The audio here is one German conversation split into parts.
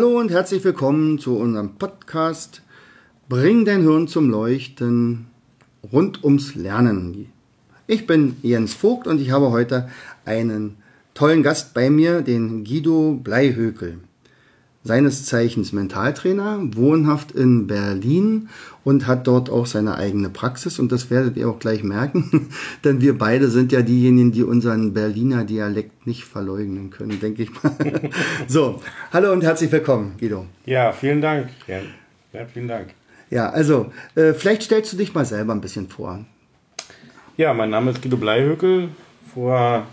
Hallo und herzlich willkommen zu unserem Podcast Bring dein Hirn zum Leuchten rund ums Lernen. Ich bin Jens Vogt und ich habe heute einen tollen Gast bei mir, den Guido Bleihökel seines Zeichens Mentaltrainer, wohnhaft in Berlin und hat dort auch seine eigene Praxis und das werdet ihr auch gleich merken, denn wir beide sind ja diejenigen, die unseren Berliner Dialekt nicht verleugnen können, denke ich mal. so, hallo und herzlich willkommen, Guido. Ja, vielen Dank. Ja, ja vielen Dank. Ja, also äh, vielleicht stellst du dich mal selber ein bisschen vor. Ja, mein Name ist Guido Bleihöckel, vor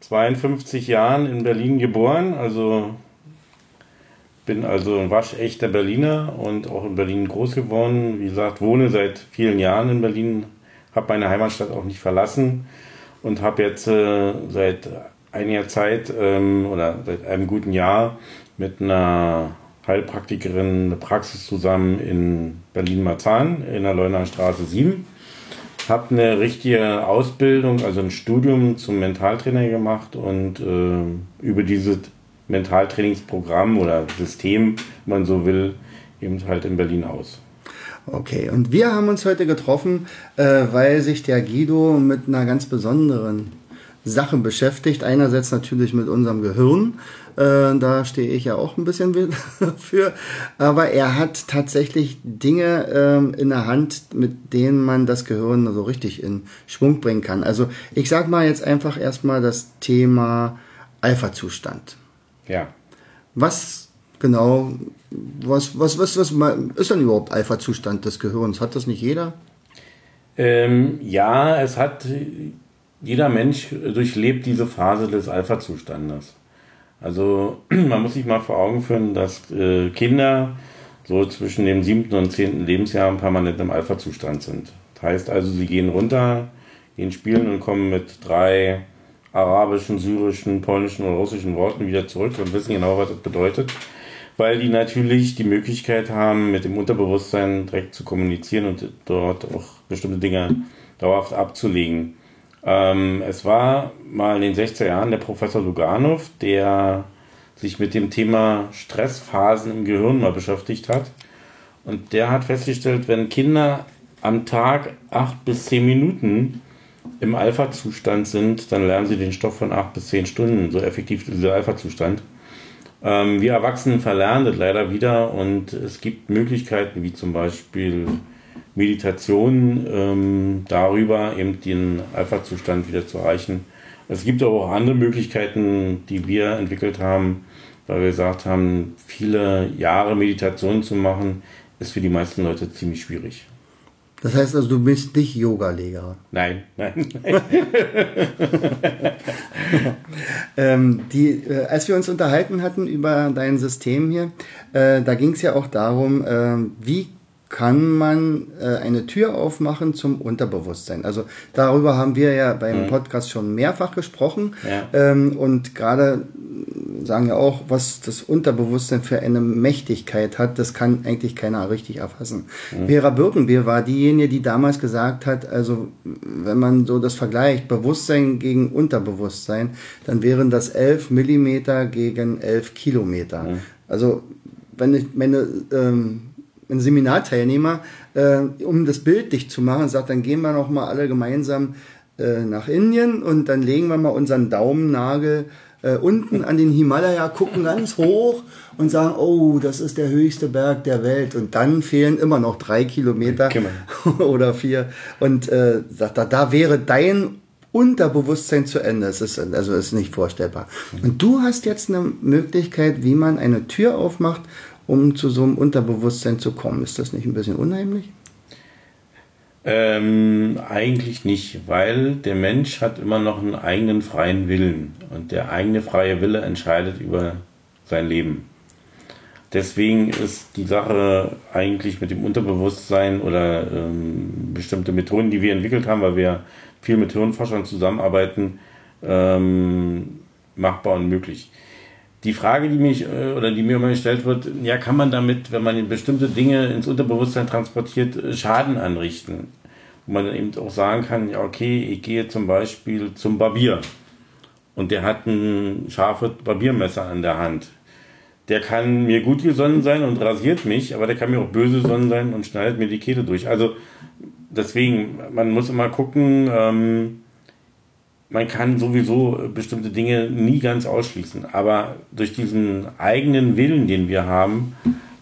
52 Jahren in Berlin geboren, also bin also ein waschechter Berliner und auch in Berlin groß geworden. Wie gesagt, wohne seit vielen Jahren in Berlin, habe meine Heimatstadt auch nicht verlassen und habe jetzt äh, seit einiger Zeit ähm, oder seit einem guten Jahr mit einer Heilpraktikerin eine Praxis zusammen in Berlin-Marzahn in der Leuner Straße 7. Habe eine richtige Ausbildung, also ein Studium zum Mentaltrainer gemacht und äh, über dieses Mentaltrainingsprogramm oder System, wenn man so will, eben halt in Berlin aus. Okay, und wir haben uns heute getroffen, äh, weil sich der Guido mit einer ganz besonderen Sache beschäftigt. Einerseits natürlich mit unserem Gehirn, äh, da stehe ich ja auch ein bisschen für, aber er hat tatsächlich Dinge äh, in der Hand, mit denen man das Gehirn so richtig in Schwung bringen kann. Also ich sag mal jetzt einfach erstmal das Thema Alpha-Zustand. Ja. Was genau, was, was, was, was ist denn überhaupt Alpha-Zustand des Gehirns? Hat das nicht jeder? Ähm, ja, es hat, jeder Mensch durchlebt diese Phase des Alpha-Zustandes. Also man muss sich mal vor Augen führen, dass äh, Kinder so zwischen dem siebten und zehnten Lebensjahr permanent im Alpha-Zustand sind. Das heißt also, sie gehen runter, gehen spielen und kommen mit drei arabischen, syrischen, polnischen oder russischen Worten wieder zurück und wissen genau, was das bedeutet, weil die natürlich die Möglichkeit haben, mit dem Unterbewusstsein direkt zu kommunizieren und dort auch bestimmte Dinge dauerhaft abzulegen. Ähm, es war mal in den 60er Jahren der Professor Luganov, der sich mit dem Thema Stressphasen im Gehirn mal beschäftigt hat. Und der hat festgestellt, wenn Kinder am Tag acht bis zehn Minuten im Alpha-Zustand sind, dann lernen sie den Stoff von acht bis zehn Stunden. So effektiv ist dieser Alpha-Zustand. Ähm, wir Erwachsenen verlernen das leider wieder und es gibt Möglichkeiten wie zum Beispiel Meditation ähm, darüber, eben den Alpha-Zustand wieder zu erreichen. Es gibt aber auch andere Möglichkeiten, die wir entwickelt haben, weil wir gesagt haben, viele Jahre Meditation zu machen, ist für die meisten Leute ziemlich schwierig. Das heißt also, du bist nicht Yoga-Lehrer. Nein, nein, nein. ähm, die, äh, als wir uns unterhalten hatten über dein System hier, äh, da ging es ja auch darum, äh, wie kann man äh, eine Tür aufmachen zum Unterbewusstsein. Also darüber haben wir ja beim mhm. Podcast schon mehrfach gesprochen. Ja. Ähm, und gerade sagen ja auch, was das Unterbewusstsein für eine Mächtigkeit hat, das kann eigentlich keiner richtig erfassen. Mhm. Vera Birkenbier war diejenige, die damals gesagt hat, also wenn man so das vergleicht, Bewusstsein gegen Unterbewusstsein, dann wären das 11 Millimeter gegen 11 Kilometer. Mhm. Also wenn ich meine ähm, ein Seminarteilnehmer, äh, um das Bild dicht zu machen, sagt, dann gehen wir noch mal alle gemeinsam äh, nach Indien und dann legen wir mal unseren Daumennagel äh, unten an den Himalaya, gucken ganz hoch und sagen, oh, das ist der höchste Berg der Welt. Und dann fehlen immer noch drei Kilometer oder vier. Und äh, sagt, da, da wäre dein Unterbewusstsein zu Ende. Es ist also ist nicht vorstellbar. Und du hast jetzt eine Möglichkeit, wie man eine Tür aufmacht um zu so einem Unterbewusstsein zu kommen. Ist das nicht ein bisschen unheimlich? Ähm, eigentlich nicht, weil der Mensch hat immer noch einen eigenen freien Willen und der eigene freie Wille entscheidet über sein Leben. Deswegen ist die Sache eigentlich mit dem Unterbewusstsein oder ähm, bestimmte Methoden, die wir entwickelt haben, weil wir viel mit Hirnforschern zusammenarbeiten, ähm, machbar und möglich. Die Frage, die mich äh, oder die mir immer gestellt wird, ja, kann man damit, wenn man bestimmte Dinge ins Unterbewusstsein transportiert, äh, Schaden anrichten? Wo man eben auch sagen kann, ja, okay, ich gehe zum Beispiel zum Barbier und der hat ein scharfes Barbiermesser an der Hand. Der kann mir gut gesonnen sein und rasiert mich, aber der kann mir auch böse gesonnen sein und schneidet mir die Kehle durch. Also deswegen, man muss immer gucken, ähm, man kann sowieso bestimmte Dinge nie ganz ausschließen. Aber durch diesen eigenen Willen, den wir haben,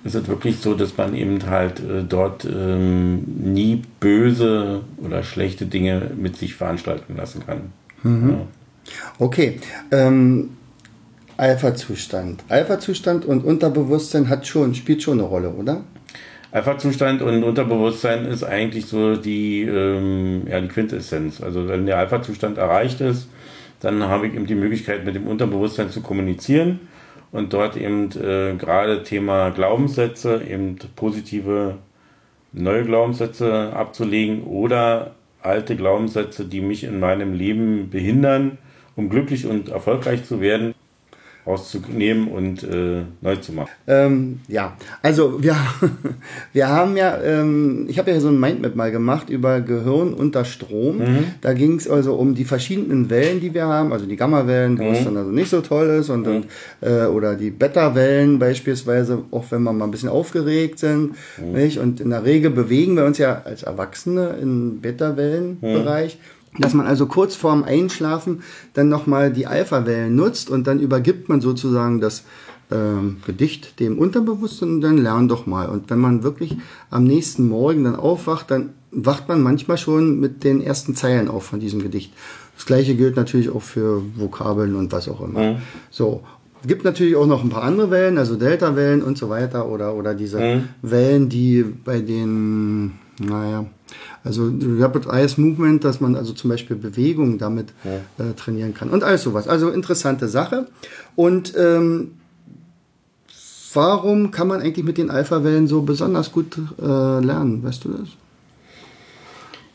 ist es wirklich so, dass man eben halt äh, dort ähm, nie böse oder schlechte Dinge mit sich veranstalten lassen kann. Mhm. Ja. Okay. Ähm, Alpha-Zustand. Alpha-Zustand und Unterbewusstsein hat schon, spielt schon eine Rolle, oder? Alpha-Zustand und Unterbewusstsein ist eigentlich so die, ähm, ja, die Quintessenz. Also wenn der Alpha-Zustand erreicht ist, dann habe ich eben die Möglichkeit, mit dem Unterbewusstsein zu kommunizieren und dort eben äh, gerade Thema Glaubenssätze, eben positive neue Glaubenssätze abzulegen oder alte Glaubenssätze, die mich in meinem Leben behindern, um glücklich und erfolgreich zu werden, rauszunehmen und äh, neu zu machen. Ähm, ja, also wir, wir haben ja, ähm, ich habe ja so ein Mindmap mal gemacht über Gehirn unter Strom. Mhm. Da ging es also um die verschiedenen Wellen, die wir haben, also die Gamma-Wellen, die mhm. dann also nicht so toll ist, und, mhm. und äh, oder die Beta-Wellen beispielsweise, auch wenn wir mal ein bisschen aufgeregt sind. Mhm. Nicht? Und in der Regel bewegen wir uns ja als Erwachsene im Beta-Wellen-Bereich. Mhm dass man also kurz vorm Einschlafen dann nochmal die Alpha-Wellen nutzt und dann übergibt man sozusagen das ähm, Gedicht dem Unterbewusstsein und dann lern doch mal. Und wenn man wirklich am nächsten Morgen dann aufwacht, dann wacht man manchmal schon mit den ersten Zeilen auf von diesem Gedicht. Das gleiche gilt natürlich auch für Vokabeln und was auch immer. Mhm. So. Gibt natürlich auch noch ein paar andere Wellen, also Delta-Wellen und so weiter oder, oder diese mhm. Wellen, die bei den, naja, also Rapid Eyes Movement, dass man also zum Beispiel Bewegungen damit ja. äh, trainieren kann und alles sowas. Also interessante Sache. Und ähm, warum kann man eigentlich mit den Alpha-Wellen so besonders gut äh, lernen? Weißt du das?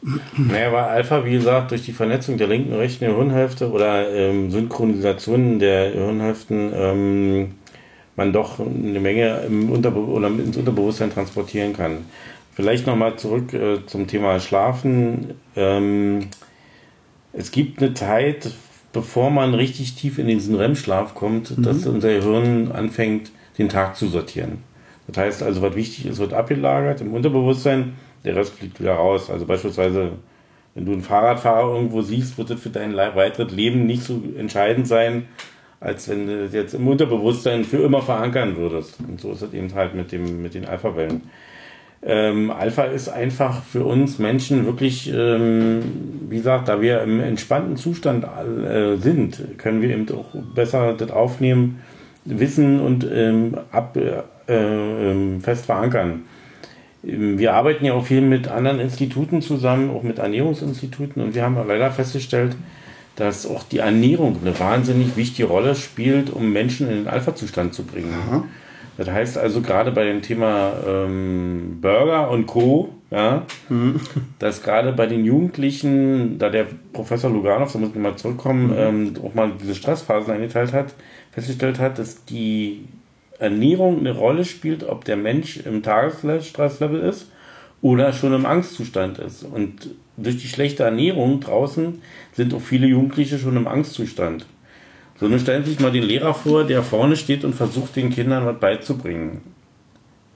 Naja, weil Alpha, wie gesagt, durch die Vernetzung der linken und rechten Hirnhälfte oder ähm, Synchronisation der Hirnhälften ähm, man doch eine Menge im Unterbe oder ins Unterbewusstsein transportieren kann. Vielleicht nochmal zurück äh, zum Thema Schlafen. Ähm, es gibt eine Zeit, bevor man richtig tief in diesen REM-Schlaf kommt, mhm. dass unser Hirn anfängt, den Tag zu sortieren. Das heißt also, was wichtig ist, wird abgelagert im Unterbewusstsein, der Rest fliegt wieder raus. Also beispielsweise, wenn du einen Fahrradfahrer irgendwo siehst, wird das für dein weiteres Leben nicht so entscheidend sein, als wenn du das jetzt im Unterbewusstsein für immer verankern würdest. Und so ist es eben halt mit, dem, mit den Alpha-Wellen. Ähm, Alpha ist einfach für uns Menschen wirklich, ähm, wie gesagt, da wir im entspannten Zustand äh, sind, können wir eben auch besser das aufnehmen, wissen und ähm, ab, äh, ähm, fest verankern. Ähm, wir arbeiten ja auch viel mit anderen Instituten zusammen, auch mit Ernährungsinstituten, und wir haben leider festgestellt, dass auch die Ernährung eine wahnsinnig wichtige Rolle spielt, um Menschen in den Alpha-Zustand zu bringen. Aha. Das heißt also gerade bei dem Thema ähm, Burger und Co., ja, mhm. dass gerade bei den Jugendlichen, da der Professor Luganov, da muss ich mal zurückkommen, mhm. ähm, auch mal diese Stressphasen eingeteilt hat, festgestellt hat, dass die Ernährung eine Rolle spielt, ob der Mensch im Tagesstresslevel ist oder schon im Angstzustand ist. Und durch die schlechte Ernährung draußen sind auch viele Jugendliche schon im Angstzustand. So, nun stellen Sie sich mal den Lehrer vor, der vorne steht und versucht, den Kindern was beizubringen.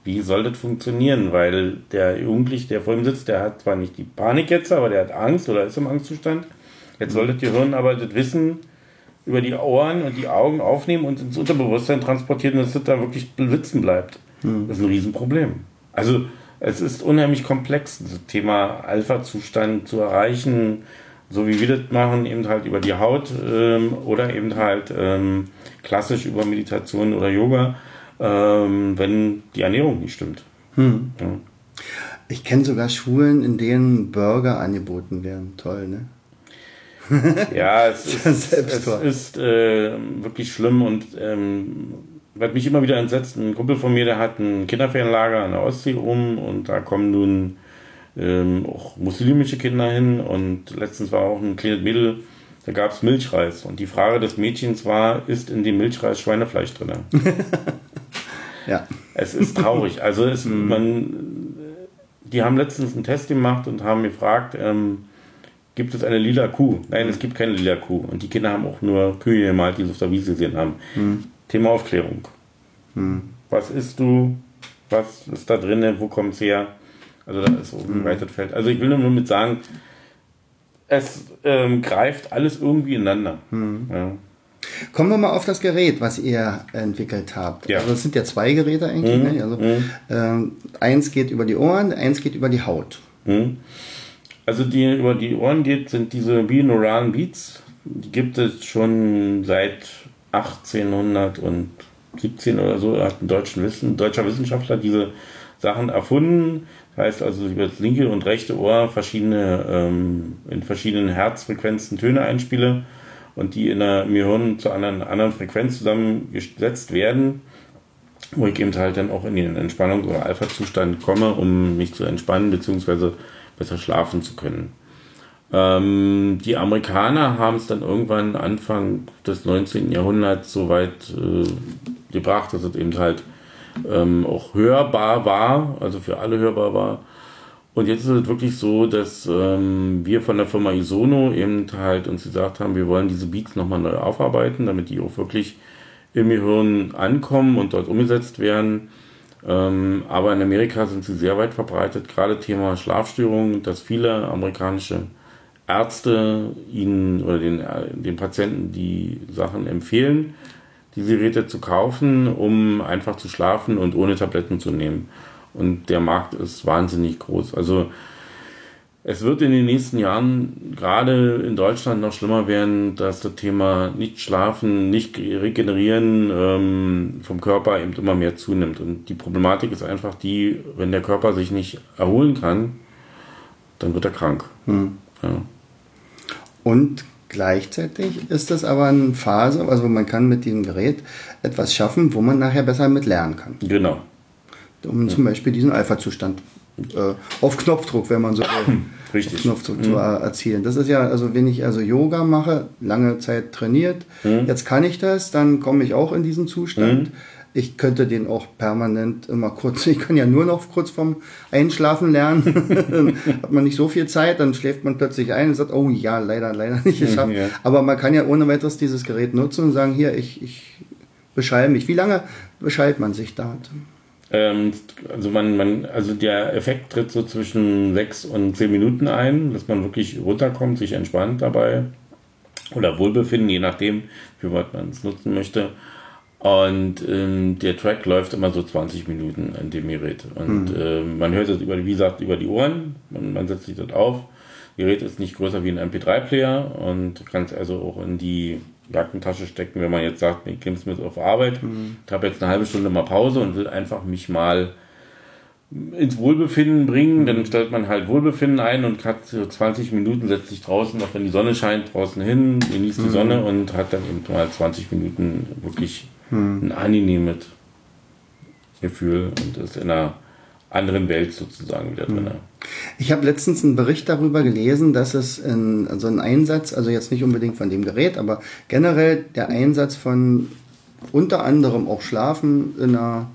Wie soll das funktionieren? Weil der Jugendliche, der vor ihm sitzt, der hat zwar nicht die Panik jetzt, aber der hat Angst oder ist im Angstzustand. Jetzt soll das Gehirn aber das Wissen über die Ohren und die Augen aufnehmen und ins Unterbewusstsein transportieren, dass das da wirklich sitzen bleibt. Mhm. Das ist ein Riesenproblem. Also es ist unheimlich komplex, das Thema Alpha-Zustand zu erreichen, so wie wir das machen, eben halt über die Haut ähm, oder eben halt ähm, klassisch über Meditation oder Yoga, ähm, wenn die Ernährung nicht stimmt. Hm. Ja. Ich kenne sogar Schulen, in denen Burger angeboten werden. Toll, ne? ja, es ist, es ist äh, wirklich schlimm und ähm, was mich immer wieder entsetzt, ein Kumpel von mir, der hat ein Kinderferienlager an der Ostsee rum und da kommen nun ähm, auch muslimische Kinder hin und letztens war auch ein kleines Mädel, da gab es Milchreis und die Frage des Mädchens war, ist in dem Milchreis Schweinefleisch drin? ja. Es ist traurig. Also es, mhm. man, die haben letztens einen Test gemacht und haben gefragt, ähm, gibt es eine lila Kuh? Nein, es gibt keine lila Kuh. Und die Kinder haben auch nur Kühe gemalt, die sie auf der Wiese gesehen haben. Mhm. Thema Aufklärung. Mhm. Was isst du? Was ist da drin? Wo kommt es her? Also da ist oben mhm. weites Feld. Also ich will nur mit sagen, es ähm, greift alles irgendwie ineinander. Mhm. Ja. Kommen wir mal auf das Gerät, was ihr entwickelt habt. Ja. Also es sind ja zwei Geräte eigentlich. Mhm. Ne? Also, mhm. ähm, eins geht über die Ohren, eins geht über die Haut. Mhm. Also die über die Ohren geht, sind diese binauralen Beats. Die gibt es schon seit 1817 oder so. Hat ein deutschen Wissen, deutscher Wissenschaftler diese Sachen erfunden. Das heißt also über das linke und rechte Ohr verschiedene ähm, in verschiedenen Herzfrequenzen Töne einspiele und die in der Gehirn zu einer anderen Frequenz zusammengesetzt werden, wo ich eben halt dann auch in den Entspannungs- oder Alpha-Zustand komme, um mich zu entspannen bzw. besser schlafen zu können. Ähm, die Amerikaner haben es dann irgendwann Anfang des 19. Jahrhunderts so weit äh, gebracht, dass es eben halt ähm, auch hörbar war, also für alle hörbar war. Und jetzt ist es wirklich so, dass ähm, wir von der Firma Isono eben halt uns gesagt haben, wir wollen diese Beats nochmal neu aufarbeiten, damit die auch wirklich im Gehirn ankommen und dort umgesetzt werden. Ähm, aber in Amerika sind sie sehr weit verbreitet, gerade Thema Schlafstörungen, dass viele amerikanische Ärzte ihnen oder den, den Patienten die Sachen empfehlen, diese Geräte zu kaufen, um einfach zu schlafen und ohne Tabletten zu nehmen. Und der Markt ist wahnsinnig groß. Also es wird in den nächsten Jahren gerade in Deutschland noch schlimmer werden, dass das Thema nicht schlafen, nicht regenerieren ähm, vom Körper eben immer mehr zunimmt. Und die Problematik ist einfach die, wenn der Körper sich nicht erholen kann, dann wird er krank. Hm. Ja. Und gleichzeitig ist das aber eine Phase, also man kann mit dem Gerät etwas schaffen, wo man nachher besser mit lernen kann. Genau um ja. zum Beispiel diesen Alpha-Zustand äh, auf Knopfdruck, wenn man so will, Richtig. auf Knopfdruck mhm. zu erzielen. Das ist ja, also wenn ich also Yoga mache, lange Zeit trainiert, mhm. jetzt kann ich das, dann komme ich auch in diesen Zustand. Mhm. Ich könnte den auch permanent immer kurz, ich kann ja nur noch kurz vorm Einschlafen lernen. hat man nicht so viel Zeit, dann schläft man plötzlich ein und sagt, oh ja, leider, leider nicht geschafft. Ja. Aber man kann ja ohne weiteres dieses Gerät nutzen und sagen, hier, ich, ich beschall mich. Wie lange beschallt man sich da? Ähm, also man, man, also der Effekt tritt so zwischen sechs und zehn Minuten ein, dass man wirklich runterkommt, sich entspannt dabei oder Wohlbefinden, je nachdem, wie weit man es nutzen möchte. Und ähm, der Track läuft immer so 20 Minuten an dem Gerät. Und mhm. äh, man hört es über, wie gesagt, über die Ohren. Man, man setzt sich dort auf. Das Gerät ist nicht größer wie ein MP3-Player und kann es also auch in die Jackentasche stecken, wenn man jetzt sagt, ich nehme es mit auf Arbeit, mhm. ich habe jetzt eine halbe Stunde mal Pause und will einfach mich mal ins Wohlbefinden bringen, dann stellt man halt Wohlbefinden ein und hat so 20 Minuten, setzt sich draußen, auch wenn die Sonne scheint, draußen hin, genießt die mhm. Sonne und hat dann eben mal 20 Minuten wirklich mhm. ein angenehmes Gefühl und ist in einer anderen Welt sozusagen wieder drin. Mhm. Ich habe letztens einen Bericht darüber gelesen, dass es in, also ein Einsatz, also jetzt nicht unbedingt von dem Gerät, aber generell der Einsatz von unter anderem auch Schlafen in einer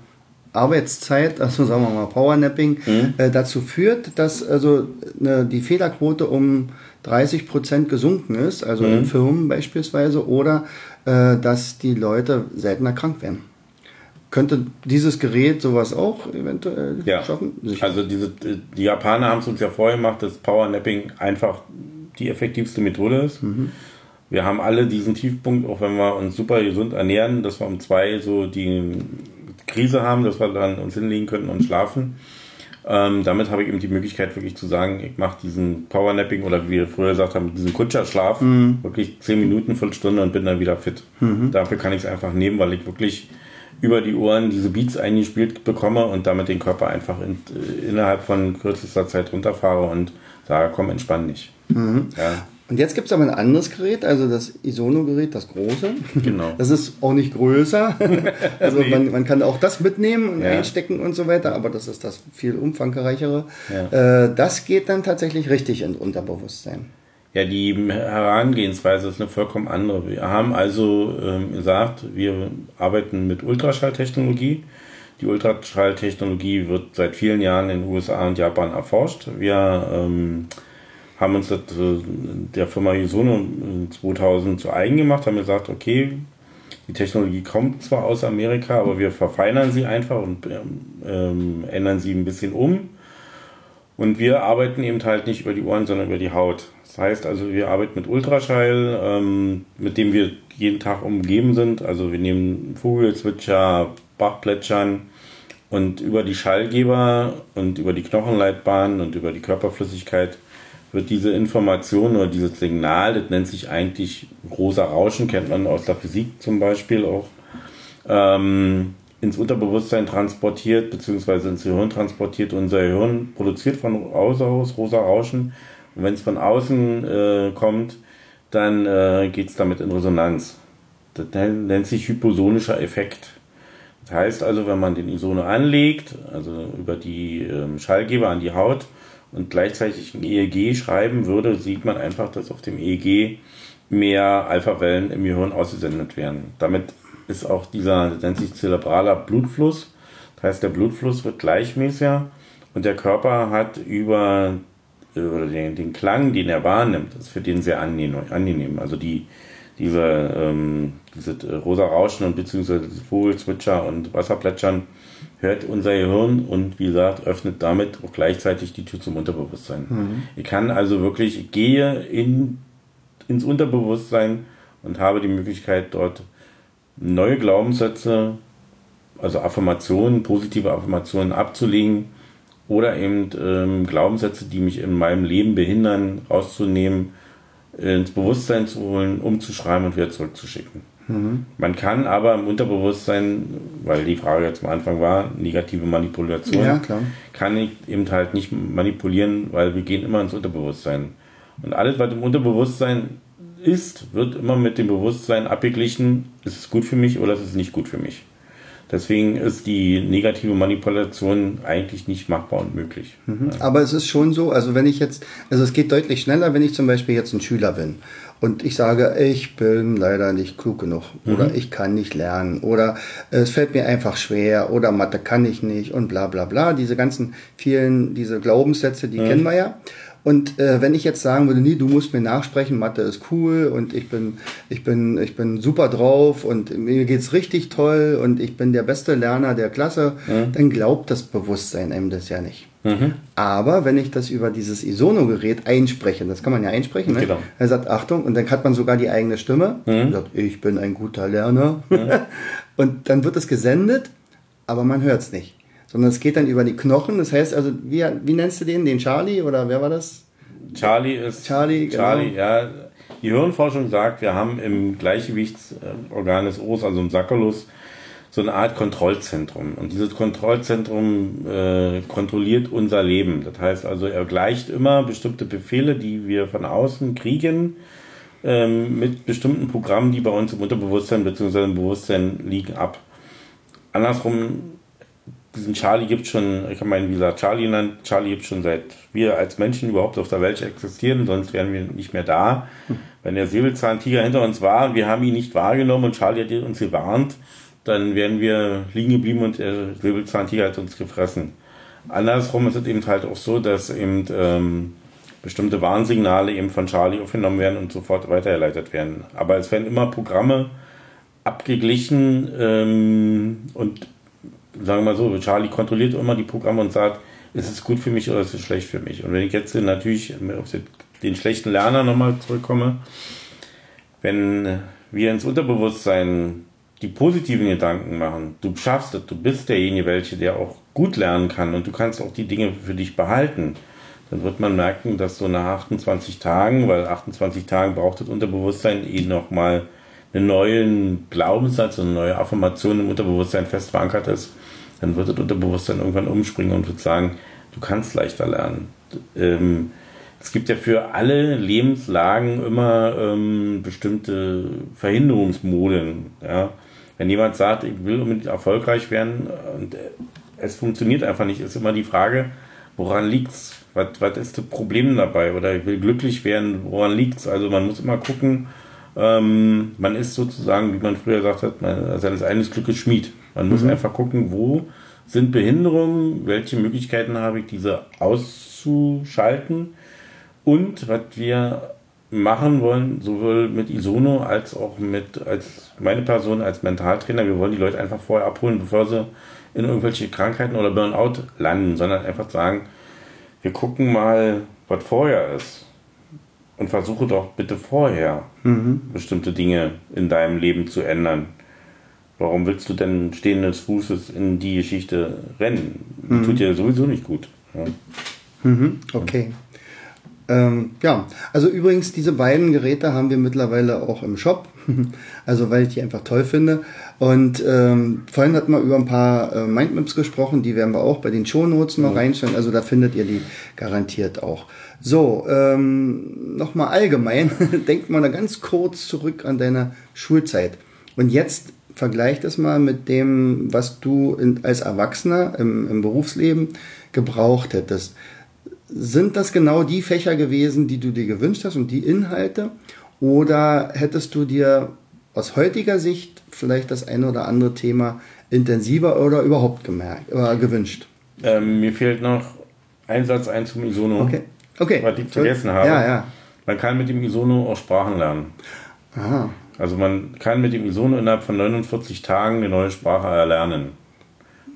Arbeitszeit, also sagen wir mal Powernapping, mhm. äh, dazu führt, dass also ne, die Fehlerquote um 30 Prozent gesunken ist, also mhm. in Firmen beispielsweise, oder äh, dass die Leute seltener krank werden. Könnte dieses Gerät sowas auch eventuell ja. schaffen? Sicher. Also diese, die Japaner haben es uns ja vorher gemacht, dass Powernapping einfach die effektivste Methode ist. Mhm. Wir haben alle diesen Tiefpunkt, auch wenn wir uns super gesund ernähren, dass wir um zwei so die Krise haben, dass wir dann uns hinlegen können und schlafen. Ähm, damit habe ich eben die Möglichkeit wirklich zu sagen, ich mache diesen Powernapping oder wie wir früher gesagt haben, diesen Kutscherschlaf, mhm. wirklich zehn Minuten, Viertelstunde und bin dann wieder fit. Mhm. Dafür kann ich es einfach nehmen, weil ich wirklich über die Ohren diese Beats eingespielt bekomme und damit den Körper einfach in, äh, innerhalb von kürzester Zeit runterfahre und sage, komm, entspann dich. Mhm. Ja. Und jetzt gibt es aber ein anderes Gerät, also das Isono-Gerät, das große. Genau. Das ist auch nicht größer. also nee. man, man kann auch das mitnehmen und ja. einstecken und so weiter, aber das ist das viel umfangreichere. Ja. Äh, das geht dann tatsächlich richtig ins Unterbewusstsein. Ja, die Herangehensweise ist eine vollkommen andere. Wir haben also ähm, gesagt, wir arbeiten mit Ultraschalltechnologie. Die Ultraschalltechnologie wird seit vielen Jahren in den USA und Japan erforscht. Wir ähm, haben uns das, äh, der Firma Isono 2000 zu eigen gemacht, haben gesagt, okay, die Technologie kommt zwar aus Amerika, aber wir verfeinern sie einfach und ähm, ändern sie ein bisschen um. Und wir arbeiten eben halt nicht über die Ohren, sondern über die Haut. Das heißt also, wir arbeiten mit Ultraschall, ähm, mit dem wir jeden Tag umgeben sind. Also wir nehmen Vogelzwitscher, Bachplätschern und über die Schallgeber und über die Knochenleitbahn und über die Körperflüssigkeit wird diese Information oder dieses Signal, das nennt sich eigentlich großer Rauschen, kennt man aus der Physik zum Beispiel auch, ähm, ins Unterbewusstsein transportiert, beziehungsweise ins Gehirn transportiert. Unser Gehirn produziert von außen aus rosa Rauschen. Und wenn es von außen äh, kommt, dann äh, geht es damit in Resonanz. Das nennt sich hyposonischer Effekt. Das heißt also, wenn man den Isone anlegt, also über die ähm, Schallgeber an die Haut, und gleichzeitig ein EEG schreiben würde, sieht man einfach, dass auf dem EEG mehr Alpha-Wellen im Gehirn ausgesendet werden. Damit ist auch dieser, nennt sich zerebraler Blutfluss. Das heißt, der Blutfluss wird gleichmäßiger und der Körper hat über äh, oder den, den Klang, den er wahrnimmt, ist für den sehr angenehm. Also die, diese, ähm, diese äh, rosa Rauschen und beziehungsweise Vogelzwitscher und Wasserplätschern hört unser Gehirn und wie gesagt, öffnet damit auch gleichzeitig die Tür zum Unterbewusstsein. Mhm. Ich kann also wirklich, ich gehe in, ins Unterbewusstsein und habe die Möglichkeit, dort neue Glaubenssätze, also Affirmationen, positive Affirmationen abzulegen oder eben ähm, Glaubenssätze, die mich in meinem Leben behindern, rauszunehmen, ins Bewusstsein zu holen, umzuschreiben und wieder zurückzuschicken. Mhm. Man kann aber im Unterbewusstsein, weil die Frage jetzt am Anfang war, negative Manipulation, ja, kann ich eben halt nicht manipulieren, weil wir gehen immer ins Unterbewusstsein. Und alles, was im Unterbewusstsein ist, wird immer mit dem Bewusstsein abgeglichen, ist es gut für mich oder ist es nicht gut für mich. Deswegen ist die negative Manipulation eigentlich nicht machbar und möglich. Mhm. Aber es ist schon so, also wenn ich jetzt, also es geht deutlich schneller, wenn ich zum Beispiel jetzt ein Schüler bin und ich sage, ich bin leider nicht klug genug oder mhm. ich kann nicht lernen oder es fällt mir einfach schwer oder Mathe kann ich nicht und bla bla bla. Diese ganzen vielen, diese Glaubenssätze, die mhm. kennen wir ja. Und äh, wenn ich jetzt sagen würde, nee, du musst mir nachsprechen, Mathe ist cool und ich bin, ich bin, ich bin super drauf und mir geht's richtig toll und ich bin der beste Lerner der Klasse, mhm. dann glaubt das Bewusstsein einem das ja nicht. Mhm. Aber wenn ich das über dieses Isono-Gerät einspreche, das kann man ja einsprechen, ne? genau. er sagt Achtung und dann hat man sogar die eigene Stimme mhm. und sagt, ich bin ein guter Lerner. Mhm. und dann wird es gesendet, aber man hört es nicht sondern es geht dann über die Knochen. Das heißt also, wie, wie nennst du den? Den Charlie oder wer war das? Charlie ist. Charlie, genau. Charlie, ja. Die Hirnforschung sagt, wir haben im Gleichgewichtsorgan des Ohrs, also im Sacculus, so eine Art Kontrollzentrum. Und dieses Kontrollzentrum äh, kontrolliert unser Leben. Das heißt also, er gleicht immer bestimmte Befehle, die wir von außen kriegen, ähm, mit bestimmten Programmen, die bei uns im Unterbewusstsein bzw. im Bewusstsein liegen, ab. Andersrum diesen Charlie gibt schon, ich meine, wie gesagt, Charlie genannt, Charlie gibt schon seit wir als Menschen überhaupt auf der Welt existieren, sonst wären wir nicht mehr da. Wenn der Säbelzahntiger hinter uns war und wir haben ihn nicht wahrgenommen und Charlie hat uns gewarnt, dann wären wir liegen geblieben und der Säbelzahntiger hat uns gefressen. Andersrum ist es eben halt auch so, dass eben ähm, bestimmte Warnsignale eben von Charlie aufgenommen werden und sofort weitergeleitet werden. Aber es werden immer Programme abgeglichen ähm, und sagen wir mal so, Charlie kontrolliert immer die Programme und sagt, ist es gut für mich oder ist es schlecht für mich? Und wenn ich jetzt natürlich auf den schlechten Lerner nochmal zurückkomme, wenn wir ins Unterbewusstsein die positiven Gedanken machen, du schaffst es, du bist derjenige, welche, der auch gut lernen kann und du kannst auch die Dinge für dich behalten, dann wird man merken, dass so nach 28 Tagen, weil 28 Tagen braucht das Unterbewusstsein eh nochmal einen neuen Glaubenssatz, eine neue Affirmation im Unterbewusstsein fest verankert ist, dann wird das Unterbewusstsein irgendwann umspringen und wird sagen, du kannst leichter lernen. Ähm, es gibt ja für alle Lebenslagen immer ähm, bestimmte Verhinderungsmoden. Ja? Wenn jemand sagt, ich will unbedingt erfolgreich werden und es funktioniert einfach nicht, ist immer die Frage, woran liegt's? Was, was ist das Problem dabei? Oder ich will glücklich werden, woran liegt's? Also man muss immer gucken, ähm, man ist sozusagen, wie man früher gesagt hat, man, seines eines Glückes Schmied. Man muss mhm. einfach gucken, wo sind Behinderungen, welche Möglichkeiten habe ich, diese auszuschalten und was wir machen wollen, sowohl mit Isono als auch mit als meine Person als Mentaltrainer, wir wollen die Leute einfach vorher abholen, bevor sie in irgendwelche Krankheiten oder Burnout landen, sondern einfach sagen, wir gucken mal, was vorher ist. Und versuche doch bitte vorher mhm. bestimmte Dinge in deinem Leben zu ändern. Warum willst du denn stehendes Fußes in die Geschichte rennen? Die mhm. tut dir sowieso nicht gut. Ja. Mhm. Okay. Ähm, ja, also übrigens, diese beiden Geräte haben wir mittlerweile auch im Shop. also weil ich die einfach toll finde. Und ähm, vorhin hatten wir über ein paar äh, Mindmaps gesprochen, die werden wir auch bei den Shownotes noch mhm. reinstellen. Also da findet ihr die garantiert auch. So, ähm, nochmal allgemein, denkt mal ganz kurz zurück an deine Schulzeit. Und jetzt vergleicht es mal mit dem, was du in, als Erwachsener im, im Berufsleben gebraucht hättest. Sind das genau die Fächer gewesen, die du dir gewünscht hast und die Inhalte? Oder hättest du dir aus heutiger Sicht vielleicht das eine oder andere Thema intensiver oder überhaupt gemerkt, äh, gewünscht? Ähm, mir fehlt noch ein Satz ein zum Isono. Okay. Okay. Was ich vergessen habe. Ja, ja. Man kann mit dem Isono auch Sprachen lernen. Aha. Also man kann mit dem Isono innerhalb von 49 Tagen eine neue Sprache erlernen.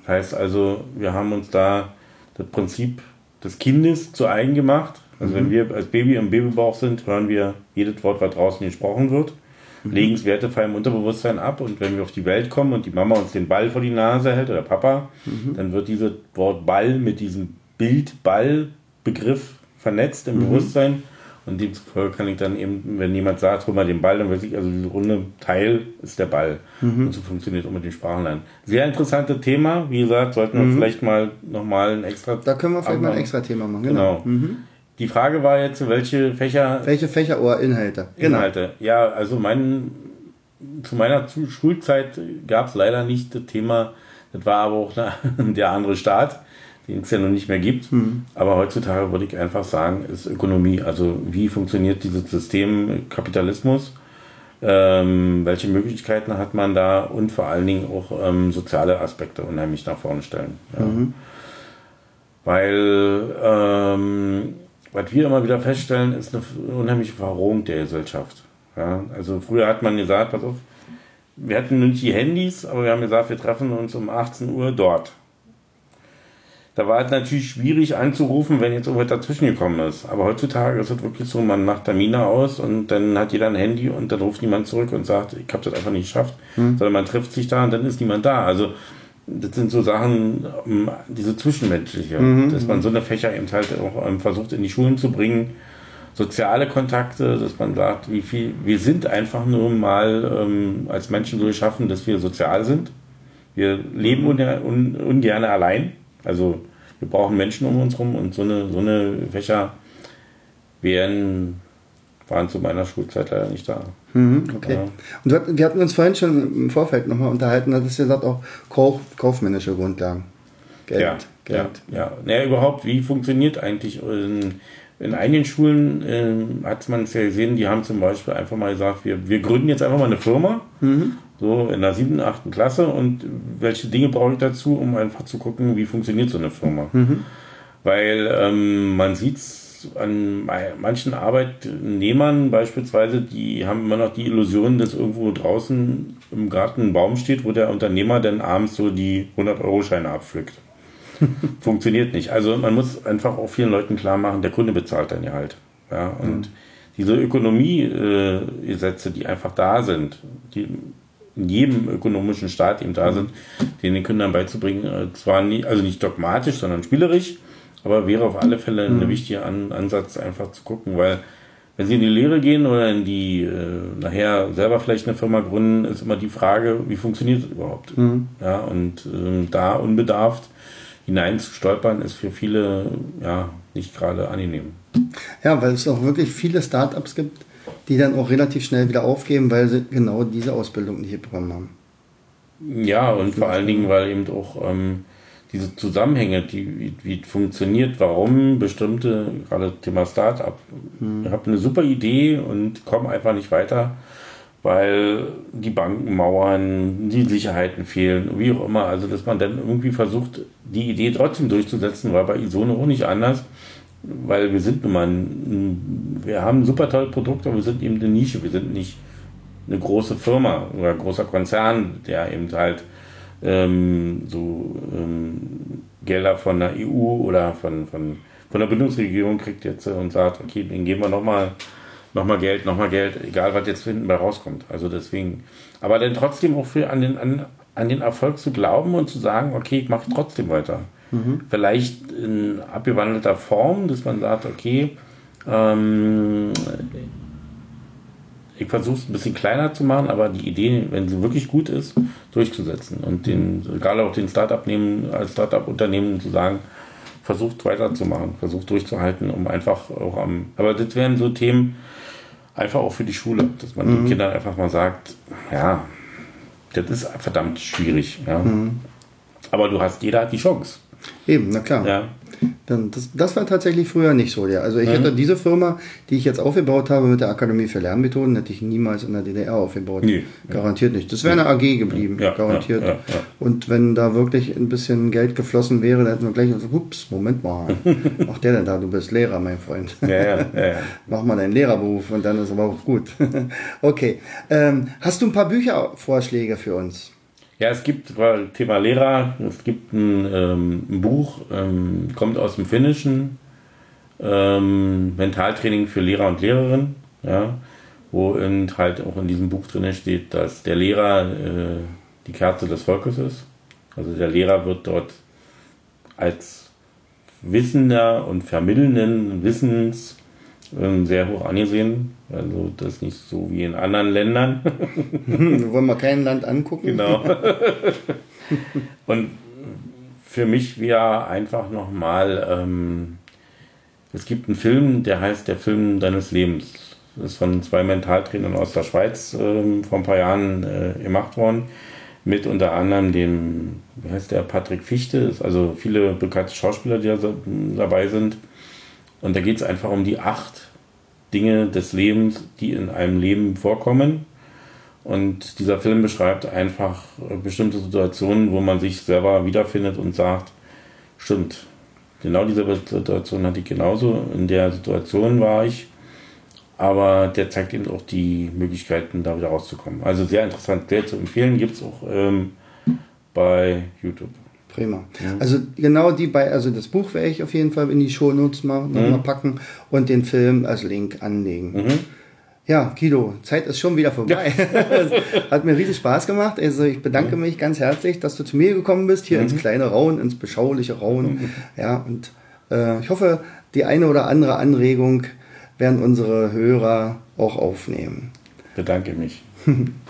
Das heißt also, wir haben uns da das Prinzip des Kindes zu eigen gemacht. Also mhm. wenn wir als Baby im Babybauch sind, hören wir jedes Wort, was draußen gesprochen wird, mhm. legen es wertefrei im Unterbewusstsein ab und wenn wir auf die Welt kommen und die Mama uns den Ball vor die Nase hält oder Papa, mhm. dann wird dieses Wort Ball mit diesem Bild-Ball-Begriff vernetzt im mhm. Bewusstsein und demzufolge kann ich dann eben, wenn jemand sagt, hol mal den Ball, dann weiß ich, also diese runde Teil ist der Ball. Mhm. Und so funktioniert auch mit dem Sprachenlernen. Sehr interessantes Thema. Wie gesagt, sollten wir mhm. vielleicht mal nochmal ein extra. Da können wir vielleicht mal ein extra Thema machen. Genau. genau. Mhm. Die Frage war jetzt, welche Fächer. Welche Fächer oder Inhalte? Genau. Inhalte. Ja, also mein, zu meiner Schulzeit gab es leider nicht das Thema, das war aber auch der andere Staat den es ja noch nicht mehr gibt. Mhm. Aber heutzutage würde ich einfach sagen, ist Ökonomie. Also wie funktioniert dieses System Kapitalismus? Ähm, welche Möglichkeiten hat man da und vor allen Dingen auch ähm, soziale Aspekte unheimlich nach vorne stellen. Ja. Mhm. Weil ähm, was wir immer wieder feststellen, ist eine unheimliche Verrohung der Gesellschaft. Ja. Also früher hat man gesagt, pass auf, wir hatten nicht die Handys, aber wir haben gesagt, wir treffen uns um 18 Uhr dort. Da war es natürlich schwierig anzurufen, wenn jetzt irgendwas dazwischen gekommen ist. Aber heutzutage ist es wirklich so, man macht Termine aus und dann hat jeder ein Handy und dann ruft niemand zurück und sagt, ich habe das einfach nicht geschafft. Mhm. Sondern man trifft sich da und dann ist niemand da. Also das sind so Sachen, ähm, diese zwischenmenschliche, mhm. dass man so eine Fächer eben halt auch ähm, versucht in die Schulen zu bringen. Soziale Kontakte, dass man sagt, wie viel, wir sind einfach nur mal ähm, als Menschen so geschaffen, dass wir sozial sind. Wir leben mhm. ungern, un, ungern allein also wir brauchen Menschen um uns herum und so eine, so eine Fächer wären, waren zu meiner Schulzeit leider nicht da. Mhm, okay. Ja. Und wir hatten uns vorhin schon im Vorfeld nochmal unterhalten, dass du gesagt auch Kauf, kaufmännische Grundlagen. Geld. Ja, Geld. ja, ja. Naja, überhaupt, wie funktioniert eigentlich in, in einigen Schulen äh, hat man es ja gesehen, die haben zum Beispiel einfach mal gesagt, wir, wir gründen jetzt einfach mal eine Firma mhm so in der siebten, achten Klasse und welche Dinge brauche ich dazu, um einfach zu gucken, wie funktioniert so eine Firma. Mhm. Weil ähm, man sieht es an manchen Arbeitnehmern beispielsweise, die haben immer noch die Illusion, dass irgendwo draußen im Garten ein Baum steht, wo der Unternehmer dann abends so die 100-Euro-Scheine abpflückt. Funktioniert nicht. Also man muss einfach auch vielen Leuten klar machen, der Kunde bezahlt dann ja halt. Ja, und mhm. diese Ökonomiegesetze, äh, die einfach da sind, die in jedem ökonomischen Staat eben da sind, den den Kindern beizubringen. Äh, zwar nie, also nicht dogmatisch, sondern spielerisch, aber wäre auf alle Fälle ein mhm. wichtiger An Ansatz, einfach zu gucken, weil wenn sie in die Lehre gehen oder in die, äh, nachher selber vielleicht eine Firma gründen, ist immer die Frage, wie funktioniert das überhaupt? Mhm. Ja, und äh, da unbedarft hineinzustolpern, ist für viele ja nicht gerade angenehm. Ja, weil es auch wirklich viele Startups gibt, die dann auch relativ schnell wieder aufgeben, weil sie genau diese Ausbildung nicht bekommen haben. Ja, und vor allen Dingen, weil eben auch ähm, diese Zusammenhänge, die, wie, wie funktioniert, warum bestimmte, gerade Thema Startup, hm. ich habe eine super Idee und komme einfach nicht weiter, weil die Banken mauern, die Sicherheiten fehlen, wie auch immer. Also, dass man dann irgendwie versucht, die Idee trotzdem durchzusetzen, war bei Isono auch nicht anders, weil wir sind nun mal, ein, wir haben ein super tolles Produkt, aber wir sind eben eine Nische, wir sind nicht eine große Firma oder ein großer Konzern, der eben halt ähm, so ähm, Gelder von der EU oder von, von, von der Bundesregierung kriegt jetzt und sagt, okay, den geben wir nochmal noch mal Geld, nochmal Geld, egal was jetzt hinten bei rauskommt. Also deswegen, aber dann trotzdem auch für an den, an, an den Erfolg zu glauben und zu sagen, okay, ich mache trotzdem weiter. Mhm. Vielleicht in abgewandelter Form, dass man sagt, okay, ähm, ich versuche es ein bisschen kleiner zu machen, aber die Idee, wenn sie wirklich gut ist, durchzusetzen und den, egal auch den Startup nehmen, als Startup-Unternehmen zu sagen, versucht weiterzumachen, versucht durchzuhalten, um einfach auch am. Aber das wären so Themen einfach auch für die Schule, dass man mhm. den Kindern einfach mal sagt, ja, das ist verdammt schwierig. Ja. Mhm. Aber du hast, jeder hat die Chance. Eben, na klar. Ja. Dann, das, das war tatsächlich früher nicht so. Ja. Also ich mhm. hätte diese Firma, die ich jetzt aufgebaut habe mit der Akademie für Lernmethoden, hätte ich niemals in der DDR aufgebaut. Nee. Garantiert nicht. Das wäre eine AG geblieben, ja, garantiert. Ja, Und wenn da wirklich ein bisschen Geld geflossen wäre, dann hätten wir gleich gesagt, ups, Moment mal, mach der denn da, du bist Lehrer, mein Freund. Mach mal deinen Lehrerberuf und dann ist aber auch gut. okay. Ähm, hast du ein paar Büchervorschläge für uns? Ja, es gibt, Thema Lehrer, es gibt ein, ähm, ein Buch, ähm, kommt aus dem Finnischen, ähm, Mentaltraining für Lehrer und Lehrerinnen, ja, wo in, halt auch in diesem Buch drin steht, dass der Lehrer äh, die Kerze des Volkes ist. Also der Lehrer wird dort als wissender und vermittelnden Wissens sehr hoch angesehen. Also das nicht so wie in anderen Ländern. Wir wollen mal kein Land angucken. Genau. Und für mich wäre einfach nochmal, ähm, es gibt einen Film, der heißt Der Film deines Lebens. Das ist von zwei Mentaltrainern aus der Schweiz ähm, vor ein paar Jahren äh, gemacht worden. Mit unter anderem dem, wie heißt der, Patrick Fichte, also viele bekannte Schauspieler, die da dabei sind. Und da geht es einfach um die acht Dinge des Lebens, die in einem Leben vorkommen. Und dieser Film beschreibt einfach bestimmte Situationen, wo man sich selber wiederfindet und sagt, stimmt, genau diese Situation hatte ich genauso, in der Situation war ich, aber der zeigt eben auch die Möglichkeiten, da wieder rauszukommen. Also sehr interessant, sehr zu empfehlen, gibt es auch ähm, bei YouTube. Prima. Ja. Also genau die bei, also das Buch werde ich auf jeden Fall in die Shownotes mal, mhm. mal packen und den Film als Link anlegen. Mhm. Ja, Guido, Zeit ist schon wieder vorbei. Ja. Hat mir riesig Spaß gemacht. Also ich bedanke mhm. mich ganz herzlich, dass du zu mir gekommen bist, hier ins mhm. kleine Rauen, ins beschauliche Rauen. Mhm. Ja, und äh, ich hoffe, die eine oder andere Anregung werden unsere Hörer auch aufnehmen. Bedanke mich.